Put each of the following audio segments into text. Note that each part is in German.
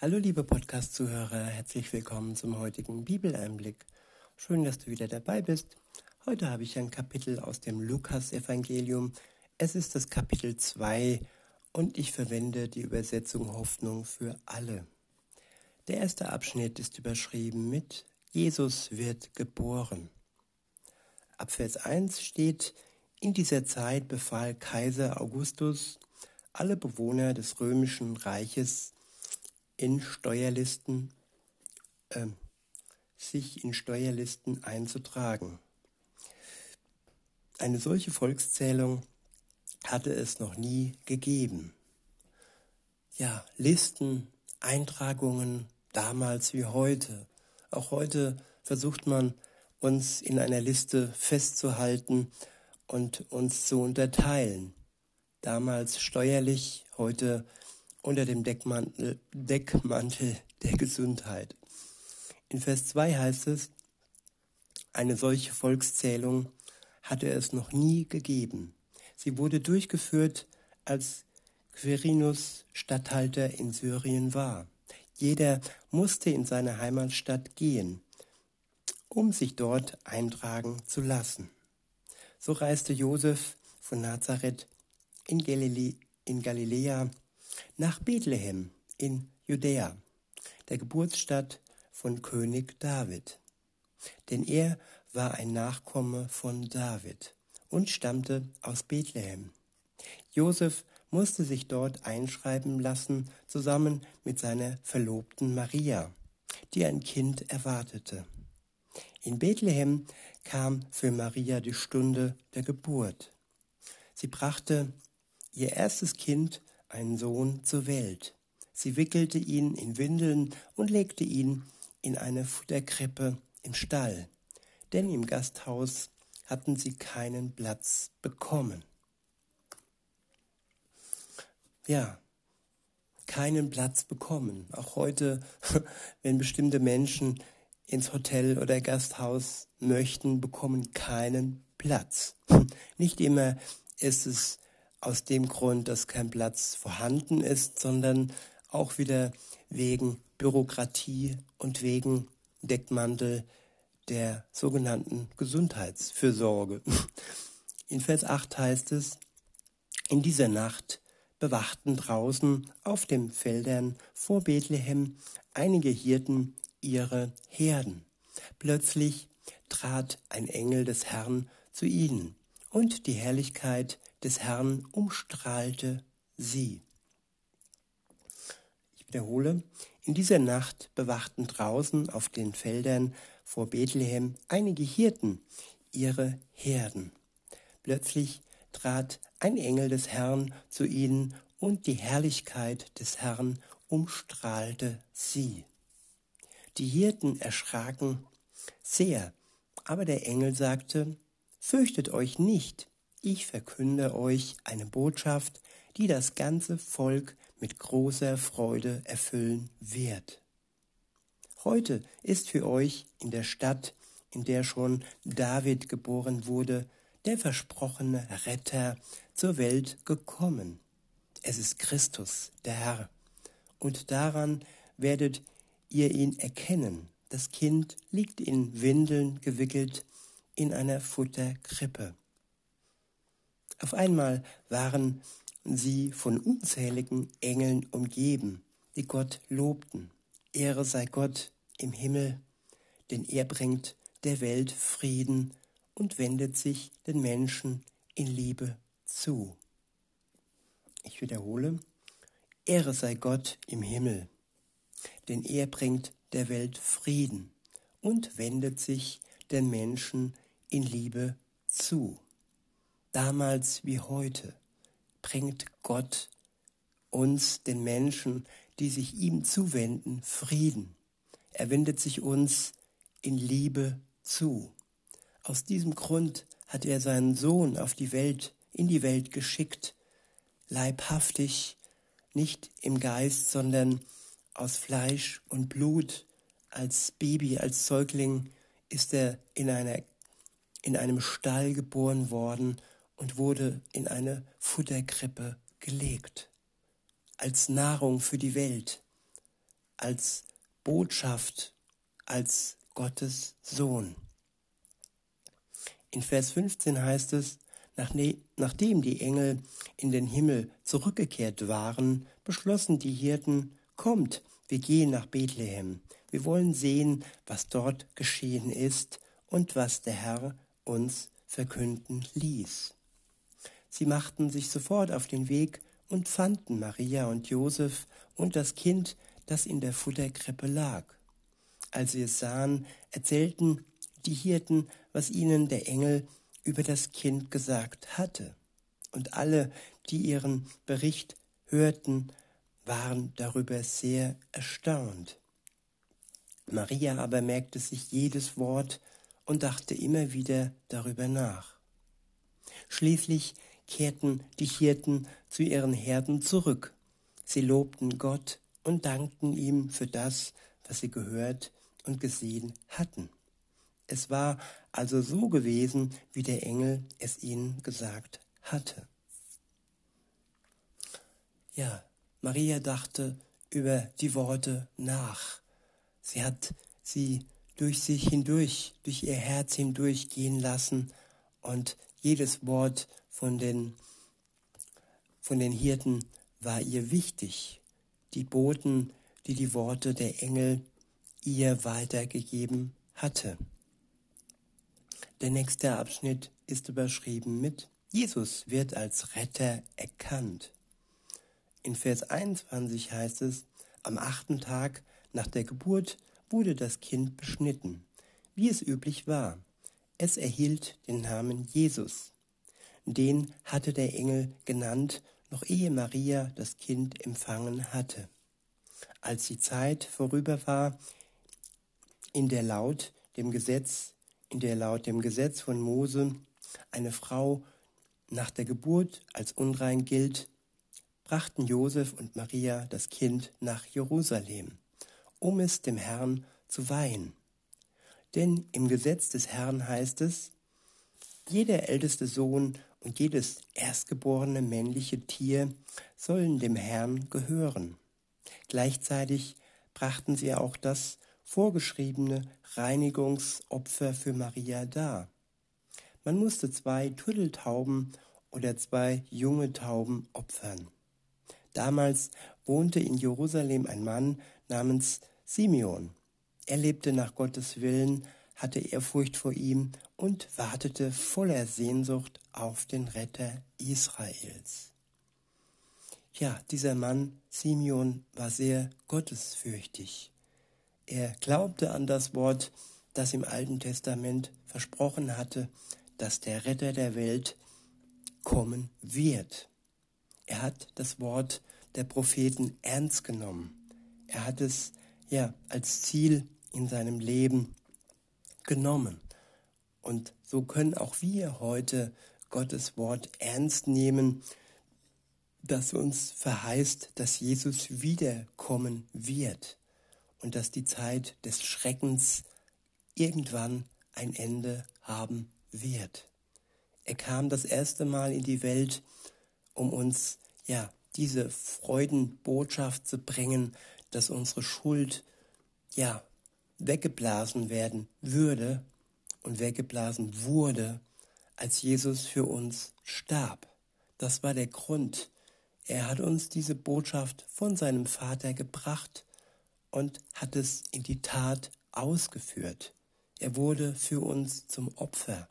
Hallo liebe Podcast-Zuhörer, herzlich willkommen zum heutigen Bibeleinblick. Schön, dass du wieder dabei bist. Heute habe ich ein Kapitel aus dem Lukas-Evangelium. Es ist das Kapitel 2 und ich verwende die Übersetzung Hoffnung für alle. Der erste Abschnitt ist überschrieben mit Jesus wird geboren. Ab Vers 1 steht, in dieser Zeit befahl Kaiser Augustus alle Bewohner des römischen Reiches in Steuerlisten, äh, sich in Steuerlisten einzutragen. Eine solche Volkszählung hatte es noch nie gegeben. Ja, Listen, Eintragungen, damals wie heute. Auch heute versucht man uns in einer Liste festzuhalten und uns zu unterteilen. Damals steuerlich, heute unter dem Deckmantel, Deckmantel der Gesundheit. In Vers 2 heißt es, eine solche Volkszählung hatte es noch nie gegeben. Sie wurde durchgeführt, als Quirinius Statthalter in Syrien war. Jeder musste in seine Heimatstadt gehen, um sich dort eintragen zu lassen. So reiste Josef von Nazareth in, Galile in Galiläa nach Bethlehem in Judäa, der Geburtsstadt von König David. Denn er war ein Nachkomme von David und stammte aus Bethlehem. Josef musste sich dort einschreiben lassen, zusammen mit seiner Verlobten Maria, die ein Kind erwartete. In Bethlehem kam für Maria die Stunde der Geburt. Sie brachte ihr erstes Kind einen Sohn zur Welt. Sie wickelte ihn in Windeln und legte ihn in eine Futterkrippe im Stall, denn im Gasthaus hatten sie keinen Platz bekommen. Ja, keinen Platz bekommen. Auch heute, wenn bestimmte Menschen ins Hotel oder Gasthaus möchten, bekommen keinen Platz. Nicht immer ist es aus dem Grund, dass kein Platz vorhanden ist, sondern auch wieder wegen Bürokratie und wegen Deckmantel der sogenannten Gesundheitsfürsorge. In Vers 8 heißt es, in dieser Nacht bewachten draußen auf den Feldern vor Bethlehem einige Hirten ihre Herden. Plötzlich trat ein Engel des Herrn zu ihnen, und die Herrlichkeit des Herrn umstrahlte sie. Ich wiederhole, in dieser Nacht bewachten draußen auf den Feldern vor Bethlehem einige Hirten ihre Herden. Plötzlich trat ein Engel des Herrn zu ihnen und die Herrlichkeit des Herrn umstrahlte sie. Die Hirten erschraken sehr, aber der Engel sagte, Fürchtet euch nicht, ich verkünde euch eine Botschaft, die das ganze Volk mit großer Freude erfüllen wird. Heute ist für euch in der Stadt, in der schon David geboren wurde, der versprochene Retter zur Welt gekommen. Es ist Christus, der Herr. Und daran werdet ihr ihn erkennen. Das Kind liegt in Windeln gewickelt in einer Futterkrippe. Auf einmal waren sie von unzähligen Engeln umgeben, die Gott lobten. Ehre sei Gott im Himmel, denn er bringt der Welt Frieden und wendet sich den Menschen in Liebe zu. Ich wiederhole, Ehre sei Gott im Himmel, denn er bringt der Welt Frieden und wendet sich den Menschen in Liebe zu damals wie heute, bringt Gott uns, den Menschen, die sich ihm zuwenden, Frieden. Er wendet sich uns in Liebe zu. Aus diesem Grund hat er seinen Sohn auf die Welt, in die Welt geschickt, leibhaftig, nicht im Geist, sondern aus Fleisch und Blut. Als Baby, als Säugling ist er in, einer, in einem Stall geboren worden und wurde in eine Futterkrippe gelegt, als Nahrung für die Welt, als Botschaft, als Gottes Sohn. In Vers 15 heißt es, nachdem die Engel in den Himmel zurückgekehrt waren, beschlossen die Hirten, kommt, wir gehen nach Bethlehem. Wir wollen sehen, was dort geschehen ist und was der Herr uns verkünden ließ. Sie machten sich sofort auf den Weg und fanden Maria und Josef und das Kind, das in der Futterkrippe lag. Als sie es sahen, erzählten die Hirten, was ihnen der Engel über das Kind gesagt hatte. Und alle, die ihren Bericht hörten, waren darüber sehr erstaunt. Maria aber merkte sich jedes Wort und dachte immer wieder darüber nach. Schließlich kehrten die Hirten zu ihren Herden zurück. Sie lobten Gott und dankten ihm für das, was sie gehört und gesehen hatten. Es war also so gewesen, wie der Engel es ihnen gesagt hatte. Ja, Maria dachte über die Worte nach. Sie hat sie durch sich hindurch, durch ihr Herz hindurch gehen lassen und jedes Wort von den, von den Hirten war ihr wichtig. Die Boten, die die Worte der Engel ihr weitergegeben hatte. Der nächste Abschnitt ist überschrieben mit Jesus wird als Retter erkannt. In Vers 21 heißt es, am achten Tag nach der Geburt wurde das Kind beschnitten, wie es üblich war. Es erhielt den Namen Jesus. Den hatte der Engel genannt, noch ehe Maria das Kind empfangen hatte. Als die Zeit vorüber war, in der laut dem Gesetz in der laut dem Gesetz von Mose eine Frau nach der Geburt als unrein gilt, brachten Josef und Maria das Kind nach Jerusalem, um es dem Herrn zu weihen. Denn im Gesetz des Herrn heißt es, jeder älteste Sohn und jedes erstgeborene männliche Tier sollen dem Herrn gehören. Gleichzeitig brachten sie auch das vorgeschriebene Reinigungsopfer für Maria dar. Man musste zwei Turteltauben oder zwei junge Tauben opfern. Damals wohnte in Jerusalem ein Mann namens Simeon. Er lebte nach Gottes Willen, hatte Ehrfurcht vor ihm und wartete voller Sehnsucht auf den Retter Israels. Ja, dieser Mann Simeon war sehr gottesfürchtig. Er glaubte an das Wort, das im Alten Testament versprochen hatte, dass der Retter der Welt kommen wird. Er hat das Wort der Propheten ernst genommen. Er hat es ja als Ziel in seinem Leben genommen. Und so können auch wir heute Gottes Wort ernst nehmen, das uns verheißt, dass Jesus wiederkommen wird und dass die Zeit des Schreckens irgendwann ein Ende haben wird. Er kam das erste Mal in die Welt, um uns ja diese Freudenbotschaft zu bringen, dass unsere Schuld ja weggeblasen werden würde und weggeblasen wurde, als Jesus für uns starb. Das war der Grund. Er hat uns diese Botschaft von seinem Vater gebracht und hat es in die Tat ausgeführt. Er wurde für uns zum Opfer.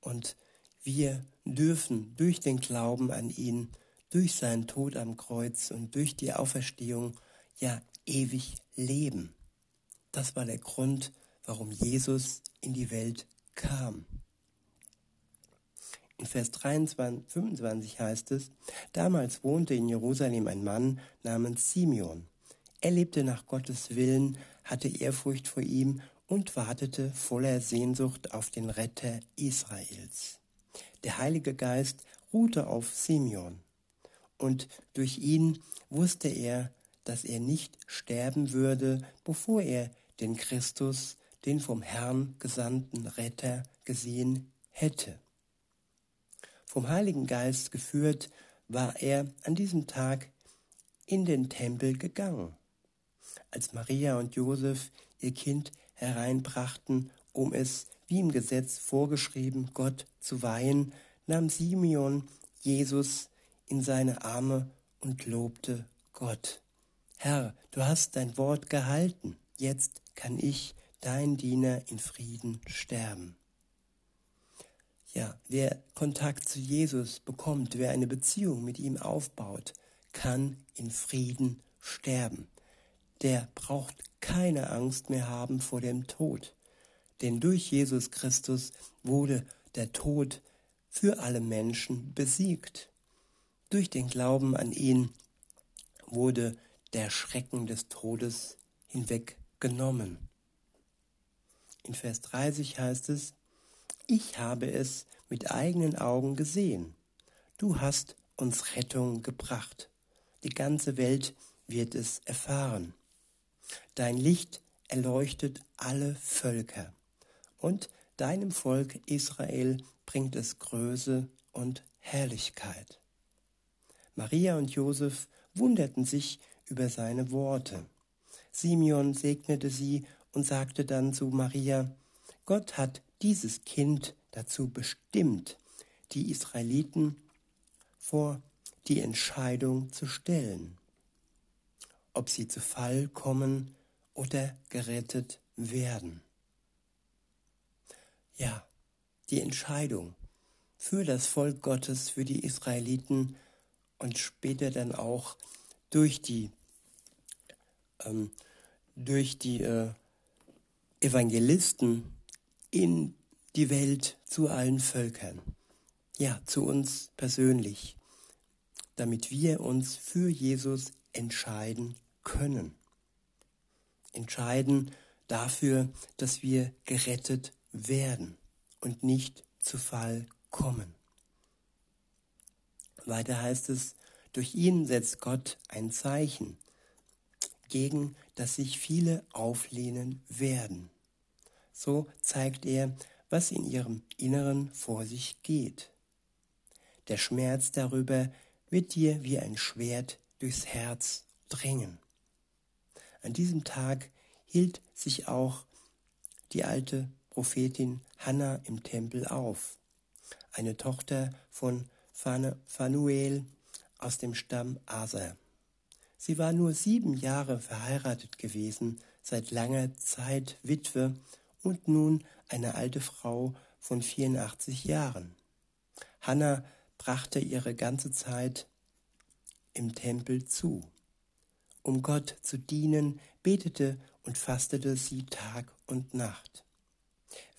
Und wir dürfen durch den Glauben an ihn, durch seinen Tod am Kreuz und durch die Auferstehung ja ewig leben. Das war der Grund, warum Jesus in die Welt kam. In Vers 23, 25 heißt es, damals wohnte in Jerusalem ein Mann namens Simeon. Er lebte nach Gottes Willen, hatte Ehrfurcht vor ihm und wartete voller Sehnsucht auf den Retter Israels. Der Heilige Geist ruhte auf Simeon, und durch ihn wusste er, dass er nicht sterben würde, bevor er den Christus, den vom Herrn gesandten Retter, gesehen hätte. Vom Heiligen Geist geführt, war er an diesem Tag in den Tempel gegangen. Als Maria und Josef ihr Kind hereinbrachten, um es, wie im Gesetz vorgeschrieben, Gott zu weihen, nahm Simeon Jesus in seine Arme und lobte Gott. Herr, du hast dein Wort gehalten, jetzt kann ich, dein Diener, in Frieden sterben. Ja, wer Kontakt zu Jesus bekommt, wer eine Beziehung mit ihm aufbaut, kann in Frieden sterben. Der braucht keine Angst mehr haben vor dem Tod. Denn durch Jesus Christus wurde der Tod für alle Menschen besiegt. Durch den Glauben an ihn wurde der Schrecken des Todes hinweggenommen. In Vers 30 heißt es, ich habe es mit eigenen Augen gesehen. Du hast uns Rettung gebracht. Die ganze Welt wird es erfahren. Dein Licht erleuchtet alle Völker und deinem Volk Israel bringt es Größe und Herrlichkeit. Maria und Josef wunderten sich über seine Worte. Simeon segnete sie und sagte dann zu Maria, Gott hat dieses Kind dazu bestimmt, die Israeliten vor die Entscheidung zu stellen, ob sie zu Fall kommen oder gerettet werden. Ja, die Entscheidung für das Volk Gottes, für die Israeliten und später dann auch durch die, ähm, durch die äh, Evangelisten in die Welt zu allen Völkern, ja, zu uns persönlich, damit wir uns für Jesus entscheiden können. Entscheiden dafür, dass wir gerettet werden und nicht zu Fall kommen. Weiter heißt es, durch ihn setzt Gott ein Zeichen, gegen das sich viele auflehnen werden. So zeigt er, was in ihrem Inneren vor sich geht. Der Schmerz darüber wird dir wie ein Schwert durchs Herz dringen. An diesem Tag hielt sich auch die alte Prophetin Hannah im Tempel auf, eine Tochter von Phanuel aus dem Stamm Aser. Sie war nur sieben Jahre verheiratet gewesen, seit langer Zeit Witwe und nun eine alte Frau von 84 Jahren. Hannah brachte ihre ganze Zeit im Tempel zu. Um Gott zu dienen, betete und fastete sie Tag und Nacht.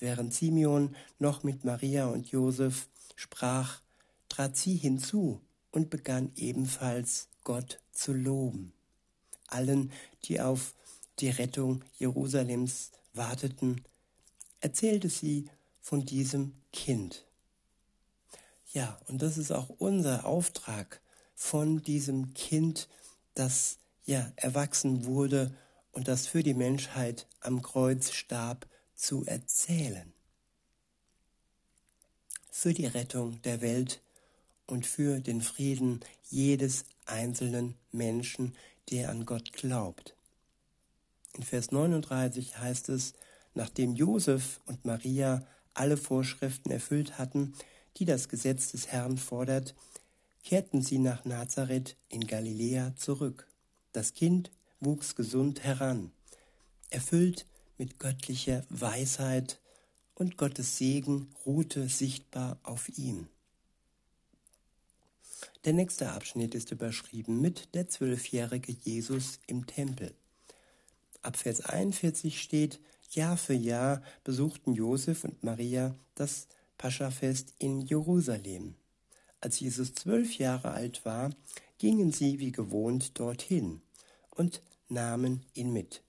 Während Simeon noch mit Maria und Josef sprach, trat sie hinzu und begann ebenfalls Gott zu loben. Allen, die auf die Rettung Jerusalems warteten, erzählte sie von diesem Kind. Ja, und das ist auch unser Auftrag von diesem Kind, das ja erwachsen wurde und das für die Menschheit am Kreuz starb, zu erzählen. Für die Rettung der Welt und für den Frieden jedes einzelnen Menschen, der an Gott glaubt. In Vers 39 heißt es, nachdem Josef und Maria alle Vorschriften erfüllt hatten, die das Gesetz des Herrn fordert, kehrten sie nach Nazareth in Galiläa zurück. Das Kind wuchs gesund heran, erfüllt mit göttlicher Weisheit und Gottes Segen ruhte sichtbar auf ihm. Der nächste Abschnitt ist überschrieben mit der zwölfjährige Jesus im Tempel. Ab Vers 41 steht, Jahr für Jahr besuchten Josef und Maria das Paschafest in Jerusalem. Als Jesus zwölf Jahre alt war, gingen sie wie gewohnt dorthin und nahmen ihn mit.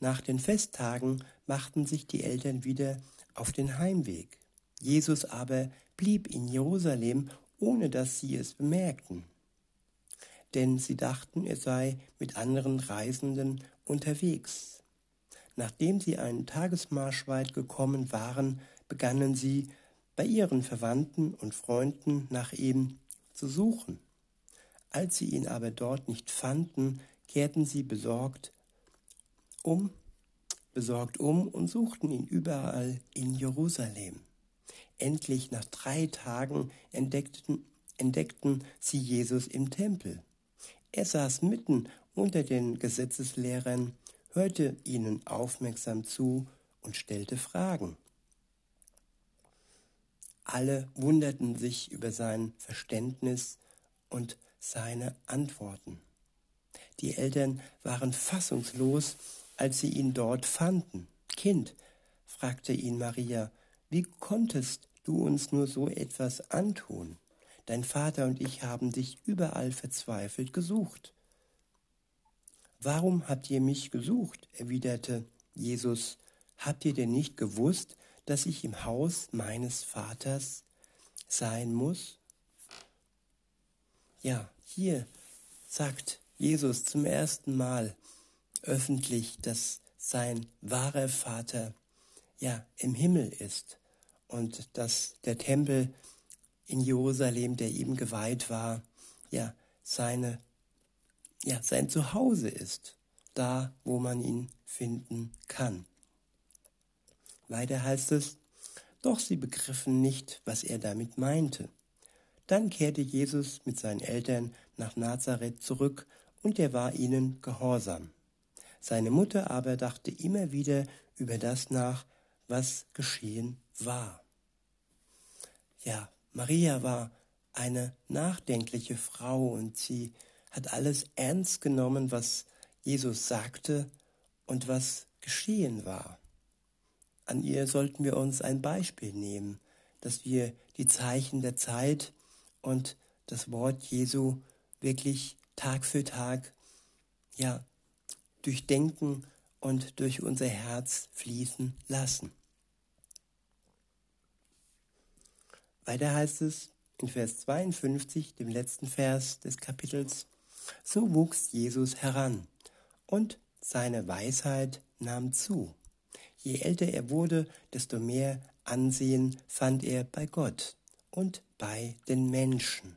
Nach den Festtagen machten sich die Eltern wieder auf den Heimweg. Jesus aber blieb in Jerusalem, ohne dass sie es bemerkten. Denn sie dachten, er sei mit anderen Reisenden unterwegs. Nachdem sie einen Tagesmarsch weit gekommen waren, begannen sie bei ihren Verwandten und Freunden nach ihm zu suchen. Als sie ihn aber dort nicht fanden, kehrten sie besorgt um, besorgt um und suchten ihn überall in Jerusalem. Endlich nach drei Tagen entdeckten, entdeckten sie Jesus im Tempel. Er saß mitten unter den Gesetzeslehrern, hörte ihnen aufmerksam zu und stellte Fragen. Alle wunderten sich über sein Verständnis und seine Antworten. Die Eltern waren fassungslos, als sie ihn dort fanden. Kind, fragte ihn Maria, wie konntest du uns nur so etwas antun? Dein Vater und ich haben dich überall verzweifelt gesucht. Warum habt ihr mich gesucht? erwiderte Jesus. Habt ihr denn nicht gewusst, dass ich im Haus meines Vaters sein muss? Ja, hier sagt Jesus zum ersten Mal öffentlich, dass sein wahrer Vater ja im Himmel ist und dass der Tempel in Jerusalem, der ihm geweiht war, ja seine ja sein Zuhause ist, da wo man ihn finden kann. Weiter heißt es, doch sie begriffen nicht, was er damit meinte. Dann kehrte Jesus mit seinen Eltern nach Nazareth zurück und er war ihnen gehorsam. Seine Mutter aber dachte immer wieder über das nach, was geschehen war. Ja, Maria war eine nachdenkliche Frau und sie hat alles ernst genommen, was Jesus sagte und was geschehen war. An ihr sollten wir uns ein Beispiel nehmen, dass wir die Zeichen der Zeit und das Wort Jesu wirklich Tag für Tag ja durchdenken und durch unser Herz fließen lassen. Weiter heißt es in Vers 52, dem letzten Vers des Kapitels, so wuchs Jesus heran und seine Weisheit nahm zu. Je älter er wurde, desto mehr Ansehen fand er bei Gott und bei den Menschen.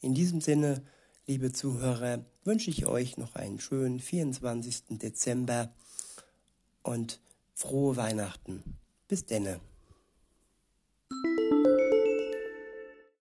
In diesem Sinne, liebe Zuhörer, wünsche ich euch noch einen schönen 24. Dezember und frohe Weihnachten. Bis denne.